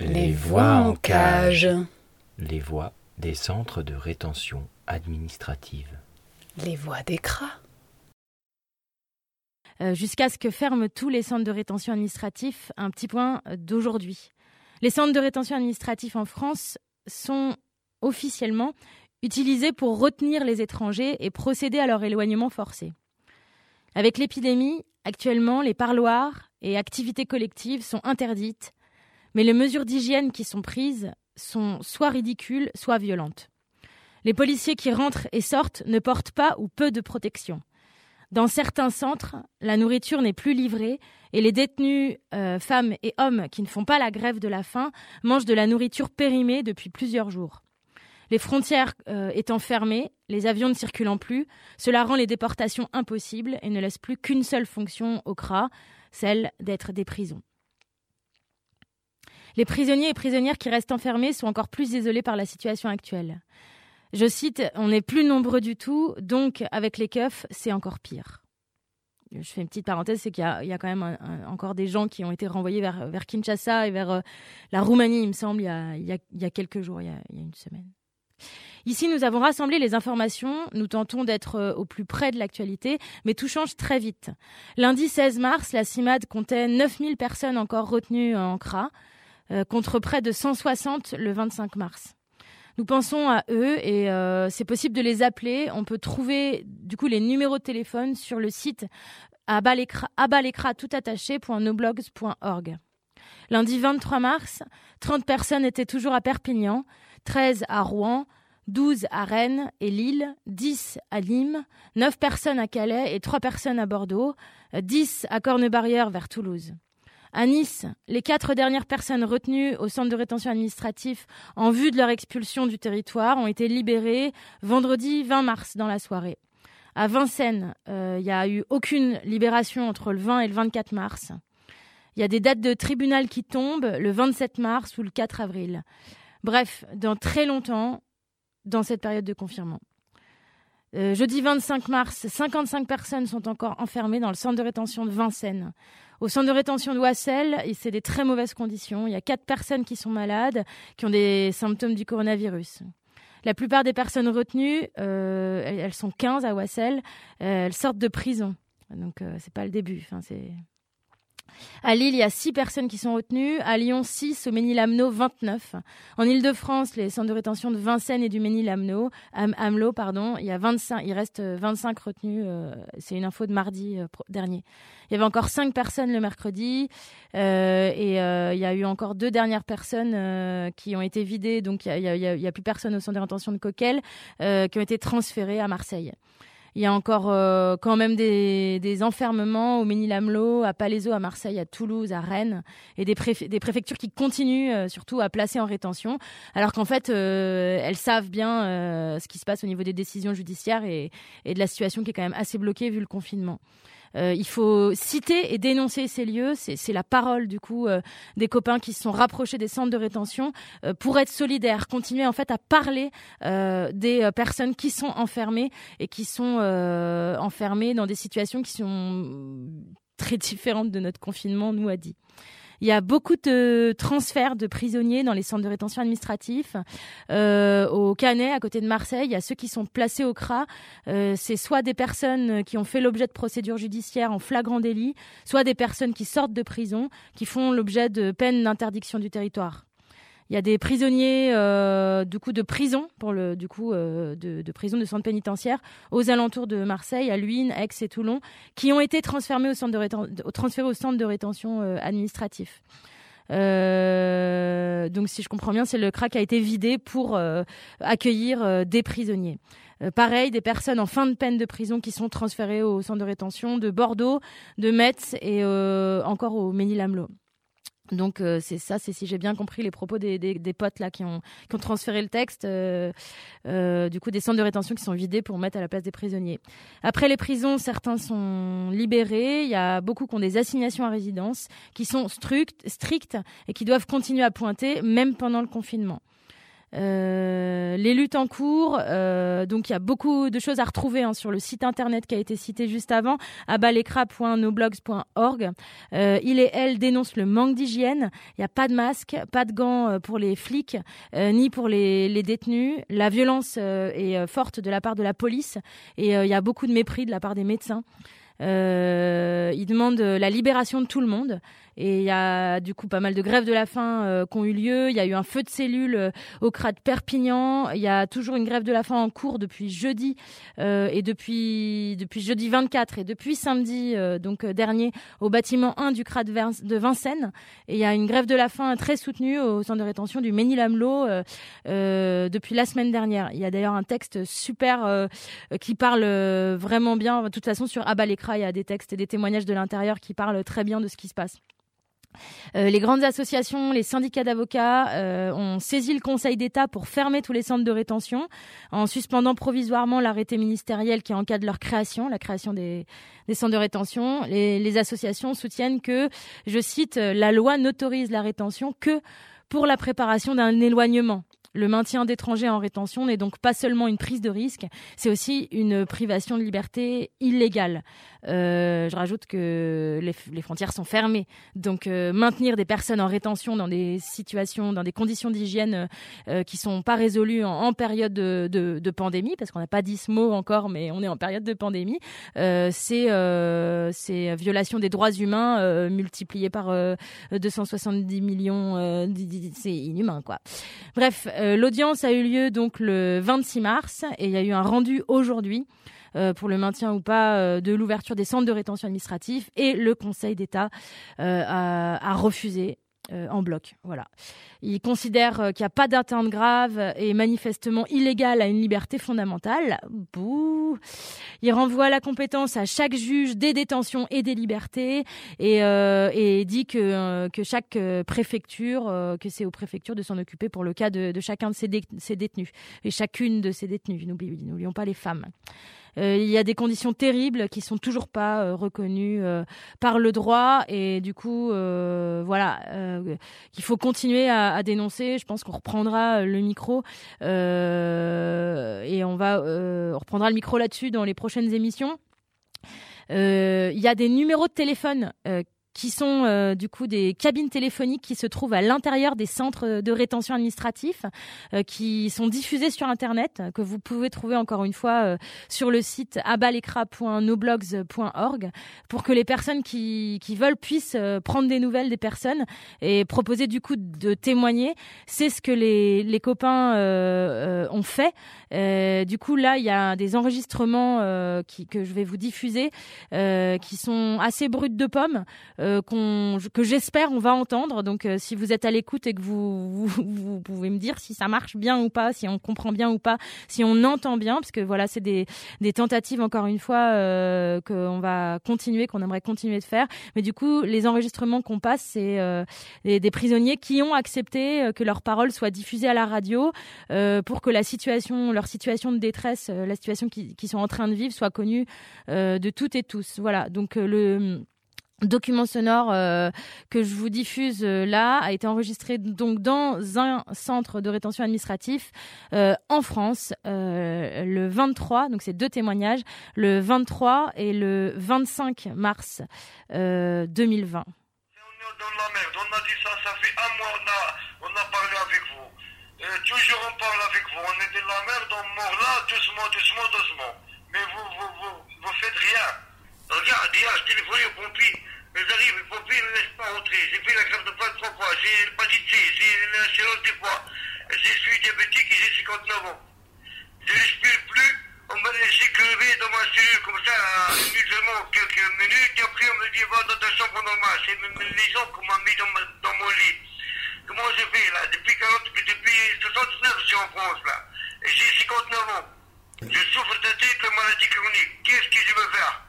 Les voix en cage. Les voix des centres de rétention administrative. Les voix des cras. Euh, jusqu'à ce que ferment tous les centres de rétention administratifs. Un petit point d'aujourd'hui. Les centres de rétention administratifs en France sont officiellement utilisés pour retenir les étrangers et procéder à leur éloignement forcé. Avec l'épidémie, actuellement, les parloirs et activités collectives sont interdites, mais les mesures d'hygiène qui sont prises sont soit ridicules, soit violentes. Les policiers qui rentrent et sortent ne portent pas ou peu de protection. Dans certains centres, la nourriture n'est plus livrée et les détenus, euh, femmes et hommes qui ne font pas la grève de la faim, mangent de la nourriture périmée depuis plusieurs jours. Les frontières euh, étant fermées, les avions ne circulant plus, cela rend les déportations impossibles et ne laisse plus qu'une seule fonction au CRA, celle d'être des prisons. Les prisonniers et prisonnières qui restent enfermés sont encore plus isolés par la situation actuelle. Je cite, on n'est plus nombreux du tout, donc avec les keufs, c'est encore pire. Je fais une petite parenthèse, c'est qu'il y, a quand même encore des gens qui ont été renvoyés vers, Kinshasa et vers euh, la Roumanie, il me semble, il y a, quelques jours, il y a, une semaine. Ici, nous avons rassemblé les informations. Nous tentons d'être euh, au plus près de l'actualité, mais tout change très vite. Lundi 16 mars, la CIMAD comptait 9000 personnes encore retenues en CRA, euh, contre près de 160 le 25 mars. Nous pensons à eux et euh, c'est possible de les appeler. On peut trouver du coup les numéros de téléphone sur le site abalécra tout Lundi 23 mars, 30 personnes étaient toujours à Perpignan, 13 à Rouen, 12 à Rennes et Lille, 10 à Nîmes, 9 personnes à Calais et 3 personnes à Bordeaux, 10 à Cornebarrière vers Toulouse. À Nice, les quatre dernières personnes retenues au centre de rétention administratif en vue de leur expulsion du territoire ont été libérées vendredi 20 mars dans la soirée. À Vincennes, euh, il n'y a eu aucune libération entre le 20 et le 24 mars. Il y a des dates de tribunal qui tombent le 27 mars ou le 4 avril. Bref, dans très longtemps, dans cette période de confinement. Euh, jeudi 25 mars, 55 personnes sont encore enfermées dans le centre de rétention de Vincennes. Au centre de rétention de Wassel, c'est des très mauvaises conditions. Il y a quatre personnes qui sont malades, qui ont des symptômes du coronavirus. La plupart des personnes retenues, euh, elles sont 15 à Wassel, euh, elles sortent de prison. Donc c'est pas le début. À Lille, il y a 6 personnes qui sont retenues. À Lyon, 6. Au Ménil-Amelot, 29. En Ile-de-France, les centres de rétention de Vincennes et du Ménil-Amelot, Amelot, pardon, il, y a 25, il reste 25 retenus. Euh, c'est une info de mardi euh, dernier. Il y avait encore 5 personnes le mercredi. Euh, et il y a eu encore deux dernières personnes qui ont été vidées. Donc, il n'y a, a, plus personne au centre de rétention de Coquel qui ont été transférées à Marseille. Il y a encore euh, quand même des, enfermements au Ménil-Amelot, à Palaiseau, à Marseille, à Toulouse, à Rennes, et des, des préfectures qui continuent euh, surtout à placer en rétention, alors qu'en fait, euh, elles savent bien ce qui se passe au niveau des décisions judiciaires et, et de la situation qui est quand même assez bloquée vu le confinement. Euh, il faut citer et dénoncer ces lieux. C'est la parole du coup euh, des copains qui se sont rapprochés des centres de rétention euh, pour être solidaires, continuer en fait à parler des personnes qui sont enfermées et qui sont enfermées dans des situations qui sont très différentes de notre confinement, nous a dit. Il y a beaucoup de transferts de prisonniers dans les centres de rétention administratifs. Euh, au Canet, à côté de Marseille, il y a ceux qui sont placés au CRA. Euh, c'est soit des personnes qui ont fait l'objet de procédures judiciaires en flagrant délit, soit des personnes qui sortent de prison, qui font l'objet de peines d'interdiction du territoire. Il y a des prisonniers euh, du coup de prison pour le du coup euh, de, de, prison de centre pénitentiaire aux alentours de Marseille, à Luynes, Aix et Toulon, qui ont été transférés au centre de, rétention euh, administratif. Donc, si je comprends bien, c'est le CRA qui a été vidé pour accueillir des prisonniers. pareil, des personnes en fin de peine de prison qui sont transférées au centre de rétention de Bordeaux, de Metz et encore au Ménil-Amelot. Donc euh, c'est ça, c'est si j'ai bien compris les propos des, potes là qui ont, qui ont transféré le texte, euh, euh, du coup des centres de rétention qui sont vidés pour mettre à la place des prisonniers. Après les prisons, certains sont libérés. Il y a beaucoup qui ont des assignations à résidence, qui sont strictes, strictes et qui doivent continuer à pointer même pendant le confinement. Euh, les luttes en cours, euh, donc il y a beaucoup de choses à retrouver hein, sur le site internet qui a été cité juste avant, abalekra.noblogs.org. Euh, il et elle dénoncent le manque d'hygiène. Il n'y a pas de masque, pas de gants euh, pour les flics, ni pour les, les, détenus. La violence est forte de la part de la police et il y a beaucoup de mépris de la part des médecins. Euh, ils demandent la libération de tout le monde. Et il y a du coup pas mal de grèves de la faim euh, qui ont eu lieu. Il y a eu un feu de cellules euh, au CRA de Perpignan. Il y a toujours une grève de la faim en cours depuis jeudi euh, et depuis depuis jeudi 24 et depuis samedi euh, donc euh, dernier au bâtiment 1 du CRA de, Vincennes. Et il y a une grève de la faim très soutenue au centre de rétention du Ménil-Amelot depuis la semaine dernière. Il y a d'ailleurs un texte super qui parle vraiment bien. De toute façon sur Il y a des textes et des témoignages de l'intérieur qui parlent très bien de ce qui se passe. Euh, les grandes associations, les syndicats d'avocats euh, ont saisi le Conseil d'État pour fermer tous les centres de rétention en suspendant provisoirement l'arrêté ministériel qui encadre leur création, la création des, centres de rétention. Les, associations soutiennent que, je cite, la loi n'autorise la rétention que pour la préparation d'un éloignement. Le maintien d'étrangers en rétention n'est donc pas seulement une prise de risque, c'est aussi une privation de liberté illégale. Euh, je rajoute que les, frontières sont fermées, donc euh, maintenir des personnes en rétention dans des situations, dans des conditions d'hygiène euh, qui sont pas résolues en, période de, de, pandémie, parce qu'on n'a pas dit ce mot encore, mais on est en période de pandémie, euh, c'est euh, c'est violation des droits humains euh, multiplié par 270 millions, c'est inhumain quoi. Bref, l'audience a eu lieu donc le 26 mars et il y a eu un rendu aujourd'hui euh, pour le maintien ou pas euh, de l'ouverture des centres de rétention administratifs et le Conseil d'État euh, a, refusé en bloc. Voilà. Il considère qu'il n'y a pas d'atteinte grave et manifestement illégale à une liberté fondamentale. Bouh. Il renvoie la compétence à chaque juge des détentions et des libertés et, euh, dit que, euh, que chaque préfecture, euh, que c'est aux préfectures de s'en occuper pour le cas de, chacun de ces, dé ces détenus et chacune de ces détenus. N'oublions pas les femmes. Euh, il y a des conditions terribles qui sont toujours pas euh, reconnues euh, par le droit et du coup, voilà, il faut continuer à, dénoncer. Je pense qu'on reprendra le micro et on va on reprendra le micro là-dessus dans les prochaines émissions. Il y a des numéros de téléphone qui sont euh, du coup des cabines téléphoniques qui se trouvent à l'intérieur des centres de rétention administratif, euh, qui sont diffusés sur Internet, que vous pouvez trouver encore une fois euh, sur le site abalekra.noblogs.org, pour que les personnes qui, qui veulent puissent euh, prendre des nouvelles des personnes et proposer du coup de témoigner. C'est ce que les, les copains euh, ont fait. du coup là, il y a des enregistrements qui, que je vais vous diffuser, qui sont assez bruts de pommes euh, qu'on, que j'espère on va entendre. Donc euh, si vous êtes à l'écoute et que vous, vous, vous, pouvez me dire si ça marche bien ou pas, si on comprend bien ou pas, si on entend bien, parce que voilà, c'est des, des tentatives encore une fois euh, qu'on va continuer, qu'on aimerait continuer de faire. Mais du coup, les enregistrements qu'on passe, c'est euh, des, des, prisonniers qui ont accepté euh, que leurs paroles soient diffusées à la radio euh, pour que la situation, leur situation de détresse, la situation qu'ils qui sont en train de vivre soit connue de toutes et tous. Voilà. Donc le document sonore euh, que je vous diffuse euh, là a été enregistré donc dans un centre de rétention administratif euh, en France euh, le 23 donc c'est deux témoignages le 23 et le 25 mars 2020 on est dans la merde on a dit ça ça fait un mois on a, on a parlé avec vous. Toujours on parle avec vous. On est dans la merde on mord là doucement doucement doucement. Mais vous vous, vous, vous faites rien. Regarde hier je téléphoné aux pompiers mais j'arrive, le pompier ne me laisse pas rentrer. J'ai fait la grève de faim trois fois. J'ai l'hépatite C, j'ai l'insuffisance du poids. Je suis diabétique et j'ai 59 ans. Je respire plus. On m'a laissé crever dans ma cellule comme ça, mutuellement, quelques minutes. Et après, on me dit, va dans ta chambre normale. C'est les gens qu'on m'a mis dans, mon lit. Comment je fais là? Depuis 40, depuis 79, je suis en France là. J'ai 59 ans. Je souffre de triple maladie chronique. Qu'est-ce que je veux faire?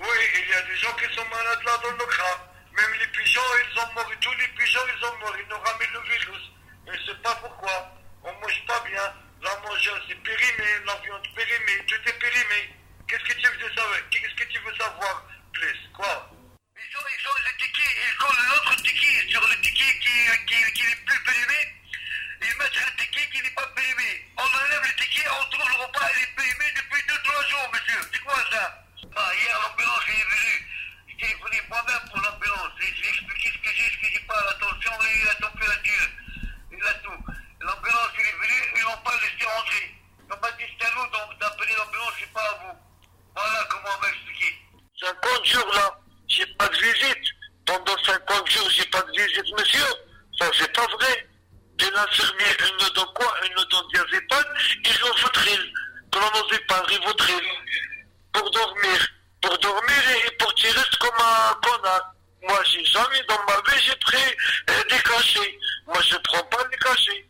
Oui, il y a des gens qui sont malades là dans le CRA. Même les pigeons, ils ont mort, tous les pigeons, ils ont mort, ils nous ramènent le virus. Et je sais pas pourquoi. On mange pas bien. La manger, c'est périmé, la viande périmée, tout est périmé. Qu'est-ce que tu veux savoir? Qu'est-ce que tu veux savoir plus? Quoi? Ils ont, ils ont ils collent l'autre ticket sur le ticket qui, qui, qui n'est plus périmé. Ils mettent le ticket qui n'est pas périmé. On enlève le ticket, on trouve le repas, il est périmé depuis 2-3 jours, monsieur. C'est quoi ça? Hier, l'ambulance est venue. J'étais venu moi-même pour l'ambulance. J'ai expliqué ce que j'ai, ce que j'ai pas, la tension la température. Il a tout. L'ambulance, il est venu, ils n'ont pas laissé rentrer. On m'a dit, c'est à nous d'appeler l'ambulance, c'est pas à vous. Voilà comment on m'a expliqué. 50 jours là, j'ai pas de visite. Pendant 50 jours, j'ai pas de visite, monsieur. Ça, c'est pas vrai. J'ai l'infirmière, une dans quoi? Une dans diazépam et rivotril. Clonazépam, rivotril. Pour dormir. Pour dormir et pour tirer comme un connard. Moi, j'ai jamais dans ma vie, j'ai pris euh, des cachets. Moi, je prends pas les cachets.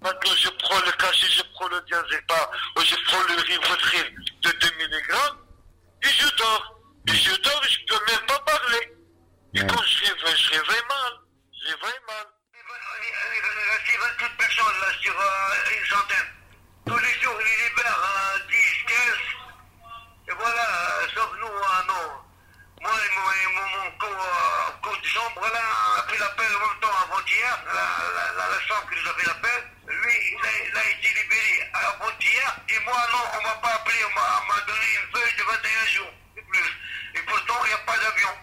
Maintenant, je prends le cachet, je prends le diazépam, ou je prends le rivotril de 2 mg, et je dors. Et je dors, je peux même pas parler. Et quand je réveille, je réveille mal. Je réveille mal. Il y a 28 personnes là sur euh, une centaine. Tous les jours, ils libèrent euh, 10, 15. Et voilà, euh, sauf nous, euh, non. Moi et mon, et mon, mon co, euh, co de chambre là a pris l'appel en même temps avant-hier, la, la, la, la chambre qui nous a fait l'appel. Lui, il a, il a été libéré avant-hier. Et moi, non, on m'a pas appelé, on m'a on m'a donné une feuille de 21 jours, et plus. Et pourtant, il n'y a pas d'avion.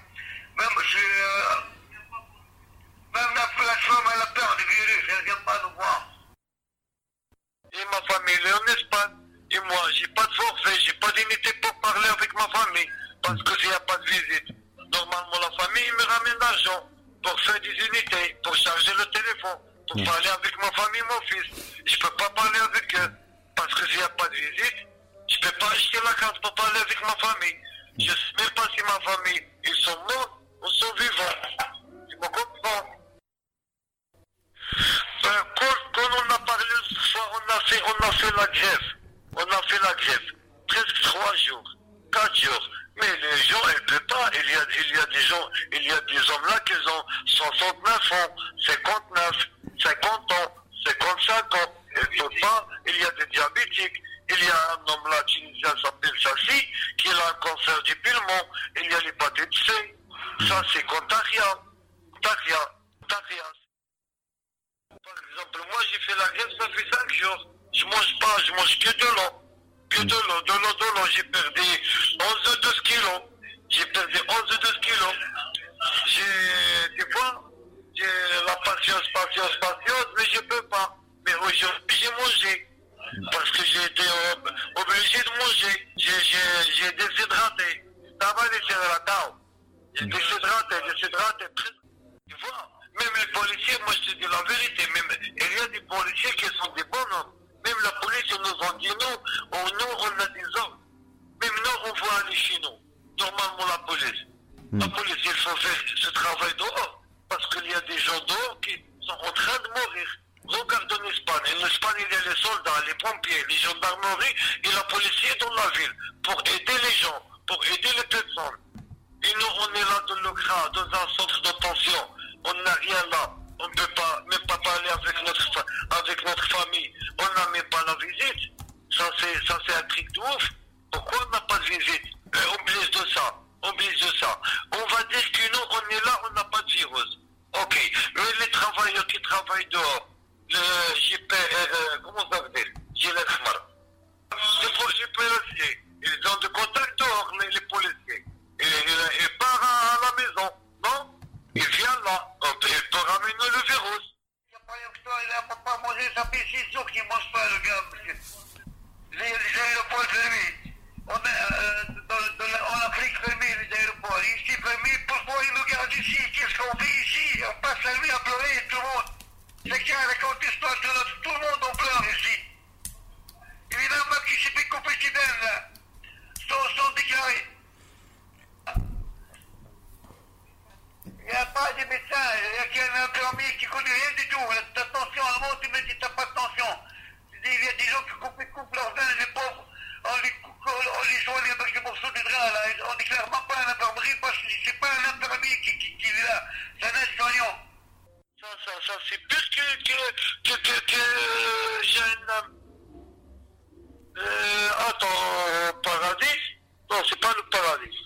Même, je, euh, même la, la femme, elle a peur du virus, elle ne vient pas nous voir. Et ma famille, elle est en Espagne. Et moi, j'ai pas de forfait, j'ai pas d'unité pour parler avec ma famille, parce que s'il n'y a pas de visite. Normalement, la famille me ramène l'argent pour faire des unités, pour charger le téléphone, pour parler avec ma famille mon fils. Je peux pas parler avec eux, parce que s'il n'y a pas de visite, je peux pas acheter la carte pour parler avec ma famille. Je sais même pas si ma famille, ils sont morts ou sont vivants. Tu me comprends? Euh, quand, quand on a parlé ce soir, on a fait, on a fait la grève. On a fait la grève. Presque trois jours, quatre jours. Mais les gens, ils ne peuvent pas. Il y, a, il y a des gens, il y a des hommes là qui ont 69 ans, 59, 50 ans, 55 ans. Ils ne peuvent pas. Il y a des diabétiques. Il y a un homme là, tunisien, s'appelle Sassi, qui a un cancer du poumon. Il y a l'hépatite C. Ça, c'est contagieux. Contagieux. Contagieux. Par exemple, moi j'ai fait la grève, ça fait 5 jours. Je mange pas, je mange que de l'eau. De l'eau, de l'eau, de l'eau. J'ai perdu 11 12 kilos. J'ai perdu 11 12 kilos. J'ai, des fois, j'ai la patience, patience, patience, mais je peux pas. Mais aujourd'hui, j'ai mangé. Parce que j'ai été ob- obligé de manger. J'ai, déshydraté. Ça va déshydraté. J'ai déshydraté, déshydraté. Tu vois, même les policiers, moi je te dis la vérité, même, il y a des policiers qui sont des bons hommes. Même la police nous ont dit nous, on, nous on a des hommes. Même nous, on voit aller chez nous. Normalement la police. La police, il faut faire ce travail dehors. Parce qu'il y a des gens dehors qui sont en train de mourir. Regarde en Espagne. En Espagne, il y a les soldats, les pompiers, les gendarmeries et la police dans la ville pour aider les gens, pour aider les personnes. Et nous, on est là dans le gras, dans un centre de pension. On n'a rien là. On ne peut pas, même pas parler avec notre, avec notre famille. On n'a même pas la visite. Ça, c'est, un truc de ouf. Pourquoi on n'a pas de visite? Euh, On blesse de ça. On blesse de ça. On va dire que nous, on est là, on n'a pas de virus. Ok. Mais les travailleurs qui travaillent dehors, le JP, euh, comment ça s'appelle Gilet Khmar. Les policiers, policiers, ils ont de contact dehors, les, les policiers. Et, et, et part à, la maison, non Il vient là, on peut, il peut ramener le virus. Il n'y a pas rien que ça, il n'a pas mangé, ça fait 6 jours qu'il ne mange pas, le gars, monsieur. Les, les aéroports fermés. On, est, euh, dans, dans la- en Afrique fermée, les aéroports. Ici fermés, pourquoi ils nous gardent ici Qu'est-ce qu'on fait la nuit à pleurer, tout le monde. Quelqu'un raconte l'histoire de notre... Tout le monde en pleure ici. Évidemment qui s'est fait couper ses là. Sont, sont déclarés. Il n'y a pas de médecin, il y a qu'un infirmier qui connaît rien du tout. Ta tension monte, il me dit t'as pas de tension. Il y a des gens qui coupent, coupent leurs veines, les pauvres, on les, on les avec des morceaux de drap, là. On dit clairement pas un infirmerie parce que c'est pas un infirmier qui, qui, qui est là. C'est un soignant. Ça c'est pire que, que, que, que, que un... Euh, attends, paradis? Non, c'est pas le paradis.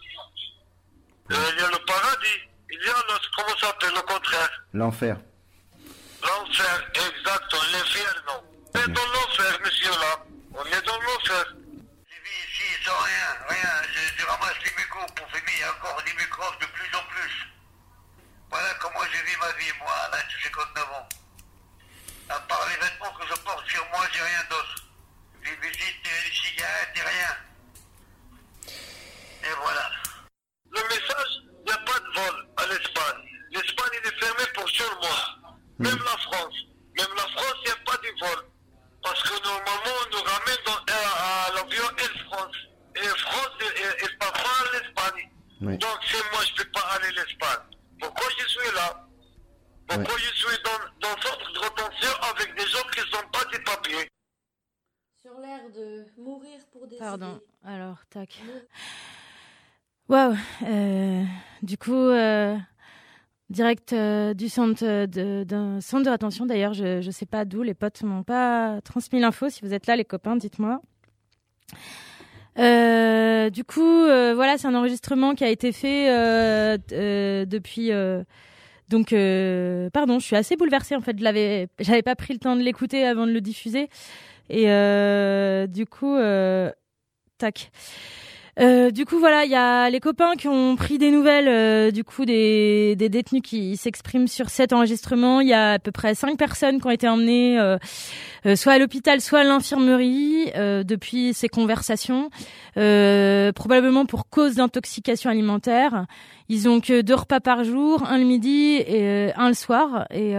Euh, il y a le paradis. Il y a le, comment ça s'appelle, le contraire? L'enfer, ma vie, moi, à l'âge de 59 ans. À part les vêtements que je porte sur moi, j'ai rien d'autre. Des visites, des cigarettes, des rien. Et voilà. Le message, il n'y a pas de vol à l'Espagne. L'Espagne, il est fermé pour tout le monde. Même la France. Même la France, il n'y a pas de vol. Parce que normalement, on nous ramène dans, à, à l'avion Air France. Et France et, et parfois l'Espagne. Oui. Donc, c'est moi, je ne peux pas aller à l'Espagne. Pourquoi je suis là Pourquoi je suis dans, dans centre de rétention avec des gens qui ne sont pas des papiers Sur l'air de mourir pour décider. Pardon. Alors, tac. Waouh. euh, du coup, euh, direct euh, du centre de- d'un centre de. D'ailleurs, je ne sais pas d'où. Les potes m'ont pas transmis l'info. Si vous êtes là, les copains, dites-moi. Du coup, voilà, c'est un enregistrement qui a été fait depuis. donc, pardon, je suis assez bouleversée. En fait, je l'avais, j'avais pas pris le temps de l'écouter avant de le diffuser. Et du coup, tac. Euh, du coup, voilà, il y a les copains qui ont pris des nouvelles euh, du coup des, des détenus qui s'expriment sur cet enregistrement. Il y a à peu près cinq personnes qui ont été emmenées euh, soit à l'hôpital, soit à l'infirmerie depuis ces conversations, probablement pour cause d'intoxication alimentaire. Ils ont que deux repas par jour, un le midi et un le soir, et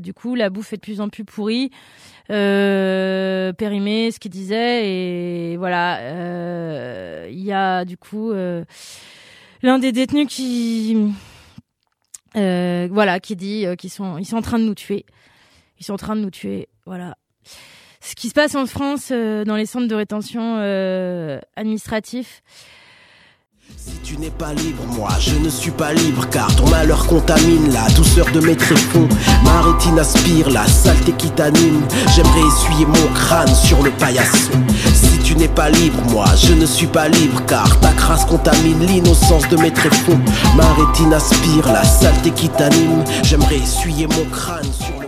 du coup la bouffe est de plus en plus pourrie euh, périmé, ce qu'il disait, et voilà. euh, Il y a du coup euh, l'un des détenus qui, euh, voilà, qui dit qu'ils sont, ils sont en train de nous tuer. Ils sont en train de nous tuer, voilà. Ce qui se passe en France euh, dans les centres de rétention euh, administratifs. Si tu n'es pas libre, moi je ne suis pas libre car ton malheur contamine la douceur de mes tréfonds. Ma rétine aspire la saleté qui t'anime. J'aimerais essuyer mon crâne sur le paillasson. Si tu n'es pas libre, moi je ne suis pas libre car ta crasse contamine l'innocence de mes tréfonds. Ma rétine aspire la saleté qui t'anime. J'aimerais essuyer mon crâne sur